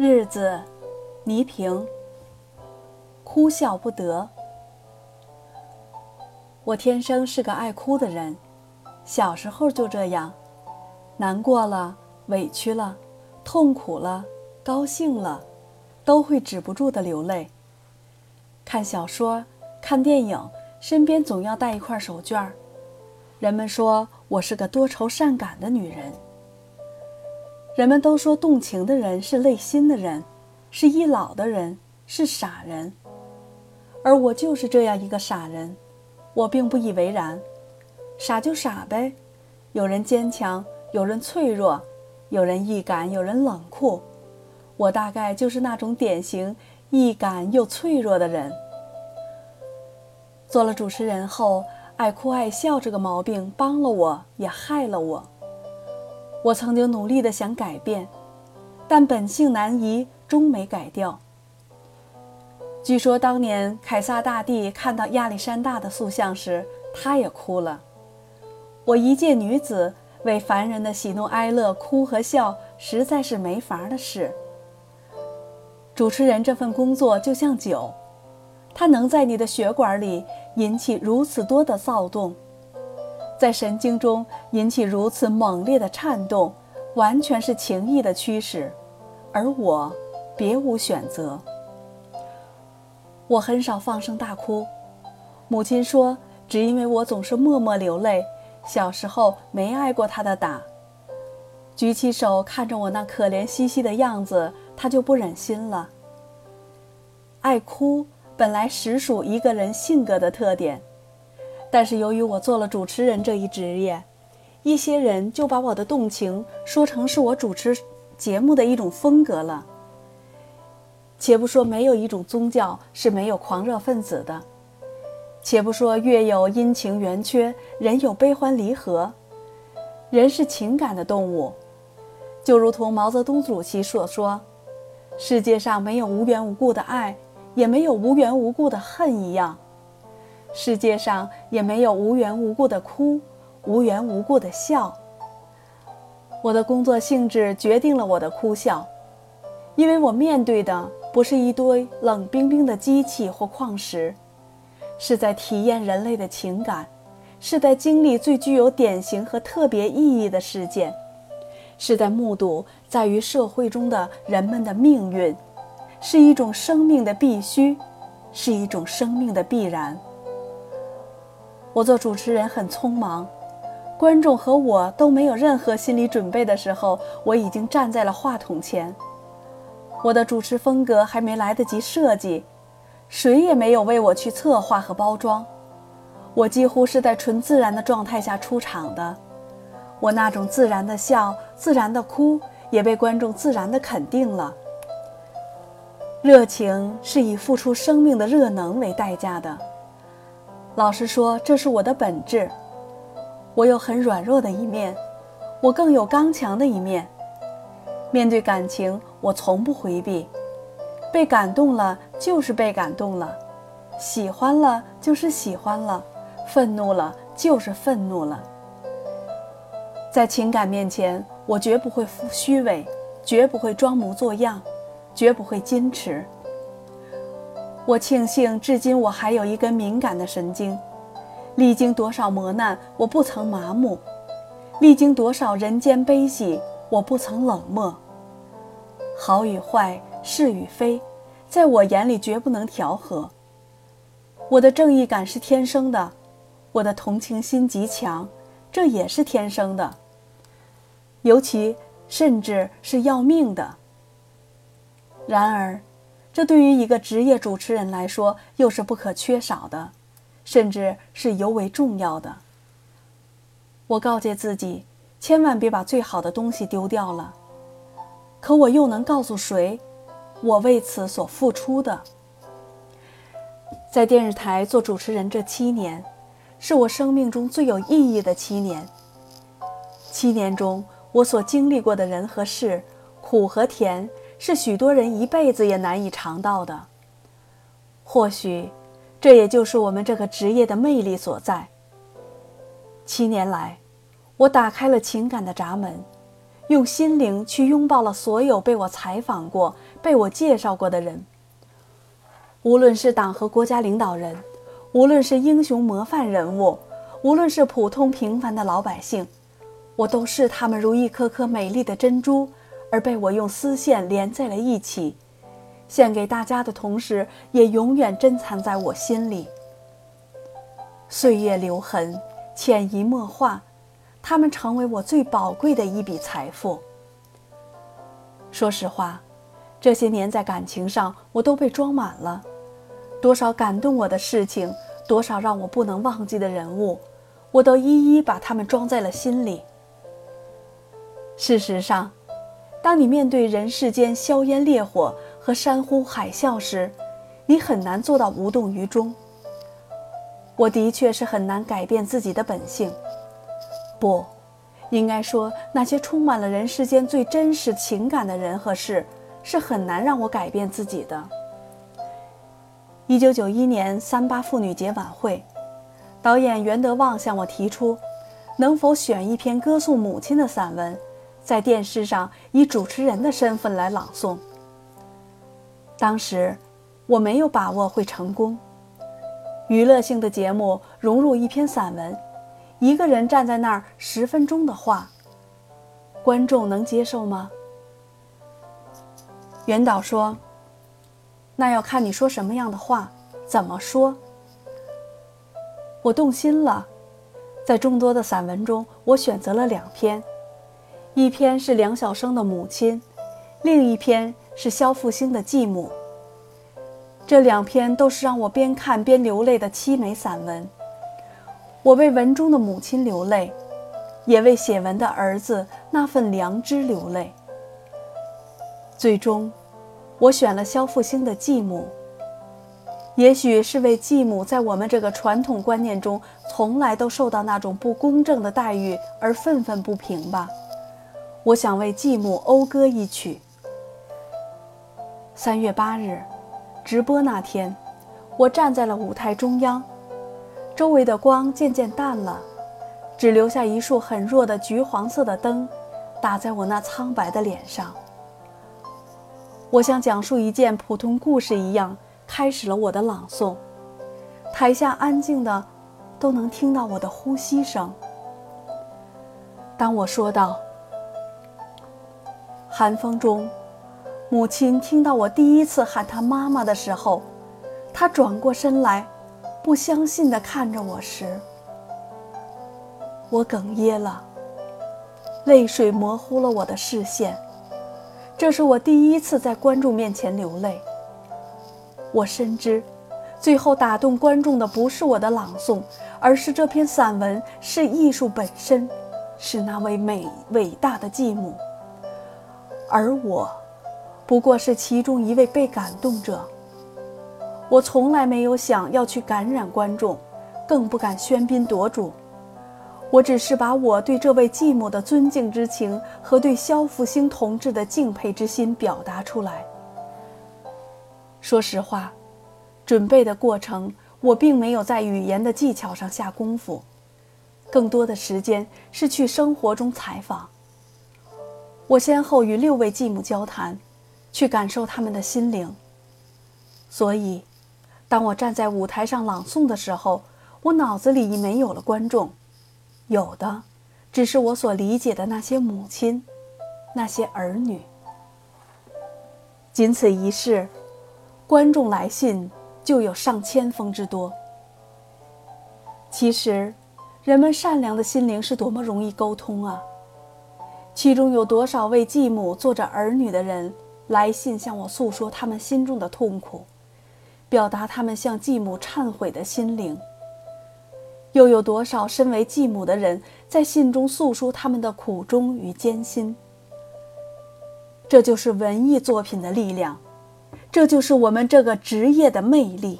日子，倪萍。哭笑不得。我天生是个爱哭的人，小时候就这样，难过了、委屈了、痛苦了、高兴了，都会止不住的流泪。看小说、看电影，身边总要带一块手绢儿。人们说我是个多愁善感的女人。人们都说动情的人是累心的人，是易老的人，是傻人。而我就是这样一个傻人，我并不以为然，傻就傻呗。有人坚强，有人脆弱，有人易感，有人冷酷。我大概就是那种典型易感又脆弱的人。做了主持人后，爱哭爱笑这个毛病帮了我，也害了我。我曾经努力的想改变，但本性难移，终没改掉。据说当年凯撒大帝看到亚历山大的塑像时，他也哭了。我一介女子为凡人的喜怒哀乐哭和笑，实在是没法的事。主持人这份工作就像酒，它能在你的血管里引起如此多的躁动。在神经中引起如此猛烈的颤动，完全是情意的驱使，而我别无选择。我很少放声大哭，母亲说，只因为我总是默默流泪，小时候没挨过她的打。举起手看着我那可怜兮兮的样子，她就不忍心了。爱哭本来实属一个人性格的特点。但是由于我做了主持人这一职业，一些人就把我的动情说成是我主持节目的一种风格了。且不说没有一种宗教是没有狂热分子的，且不说月有阴晴圆缺，人有悲欢离合，人是情感的动物，就如同毛泽东主席所说：“世界上没有无缘无故的爱，也没有无缘无故的恨一样。”世界上也没有无缘无故的哭，无缘无故的笑。我的工作性质决定了我的哭笑，因为我面对的不是一堆冷冰冰的机器或矿石，是在体验人类的情感，是在经历最具有典型和特别意义的事件，是在目睹在于社会中的人们的命运，是一种生命的必须，是一种生命的必然。我做主持人很匆忙，观众和我都没有任何心理准备的时候，我已经站在了话筒前。我的主持风格还没来得及设计，谁也没有为我去策划和包装。我几乎是在纯自然的状态下出场的，我那种自然的笑、自然的哭，也被观众自然的肯定了。热情是以付出生命的热能为代价的。老实说，这是我的本质。我有很软弱的一面，我更有刚强的一面。面对感情，我从不回避。被感动了就是被感动了，喜欢了就是喜欢了，愤怒了就是愤怒了。在情感面前，我绝不会虚伪，绝不会装模作样，绝不会矜持。我庆幸，至今我还有一根敏感的神经。历经多少磨难，我不曾麻木；历经多少人间悲喜，我不曾冷漠。好与坏，是与非，在我眼里绝不能调和。我的正义感是天生的，我的同情心极强，这也是天生的。尤其甚至是要命的。然而。这对于一个职业主持人来说，又是不可缺少的，甚至是尤为重要的。我告诫自己，千万别把最好的东西丢掉了。可我又能告诉谁，我为此所付出的？在电视台做主持人这七年，是我生命中最有意义的七年。七年中，我所经历过的人和事，苦和甜。是许多人一辈子也难以尝到的。或许，这也就是我们这个职业的魅力所在。七年来，我打开了情感的闸门，用心灵去拥抱了所有被我采访过、被我介绍过的人。无论是党和国家领导人，无论是英雄模范人物，无论是普通平凡的老百姓，我都视他们如一颗颗美丽的珍珠，而被我用丝线连在了一起，献给大家的同时，也永远珍藏在我心里。岁月留痕，潜移默化。他们成为我最宝贵的一笔财富。说实话，这些年在感情上我都被装满了，多少感动我的事情，多少让我不能忘记的人物，我都一一把他们装在了心里。事实上，当你面对人世间硝烟烈火和山呼海啸时，你很难做到无动于衷。我的确是很难改变自己的本性。不，应该说那些充满了人世间最真实情感的人和事，是很难让我改变自己的。一九九一年三八妇女节晚会，导演袁德旺向我提出，能否选一篇歌颂母亲的散文，在电视上以主持人的身份来朗诵。当时我没有把握会成功，娱乐性的节目融入一篇散文。一个人站在那儿十分钟的话，观众能接受吗？袁导说：“那要看你说什么样的话，怎么说。”我动心了，在众多的散文中，我选择了两篇，一篇是梁晓声的母亲，另一篇是肖复兴的继母。这两篇都是让我边看边流泪的凄美散文。我为文中的母亲流泪，也为写文的儿子那份良知流泪。最终，我选了肖复兴的继母。也许是为继母在我们这个传统观念中从来都受到那种不公正的待遇而愤愤不平吧。我想为继母讴歌一曲。三月八日，直播那天，我站在了舞台中央。周围的光渐渐淡了，只留下一束很弱的橘黄色的灯，打在我那苍白的脸上。我像讲述一件普通故事一样，开始了我的朗诵。台下安静的，都能听到我的呼吸声。当我说到寒风中，母亲听到我第一次喊她妈妈的时候，她转过身来。不相信地看着我时，我哽咽了，泪水模糊了我的视线。这是我第一次在观众面前流泪。我深知，最后打动观众的不是我的朗诵，而是这篇散文，是艺术本身，是那位美伟大的继母。而我，不过是其中一位被感动者。我从来没有想要去感染观众，更不敢喧宾夺主。我只是把我对这位继母的尊敬之情和对萧复兴同志的敬佩之心表达出来。说实话，准备的过程我并没有在语言的技巧上下功夫，更多的时间是去生活中采访。我先后与六位继母交谈，去感受他们的心灵，所以。当我站在舞台上朗诵的时候，我脑子里已没有了观众，有的只是我所理解的那些母亲，那些儿女。仅此一事，观众来信就有上千封之多。其实，人们善良的心灵是多么容易沟通啊！其中有多少为继母做着儿女的人来信向我诉说他们心中的痛苦？表达他们向继母忏悔的心灵。又有多少身为继母的人在信中诉说他们的苦衷与艰辛？这就是文艺作品的力量，这就是我们这个职业的魅力。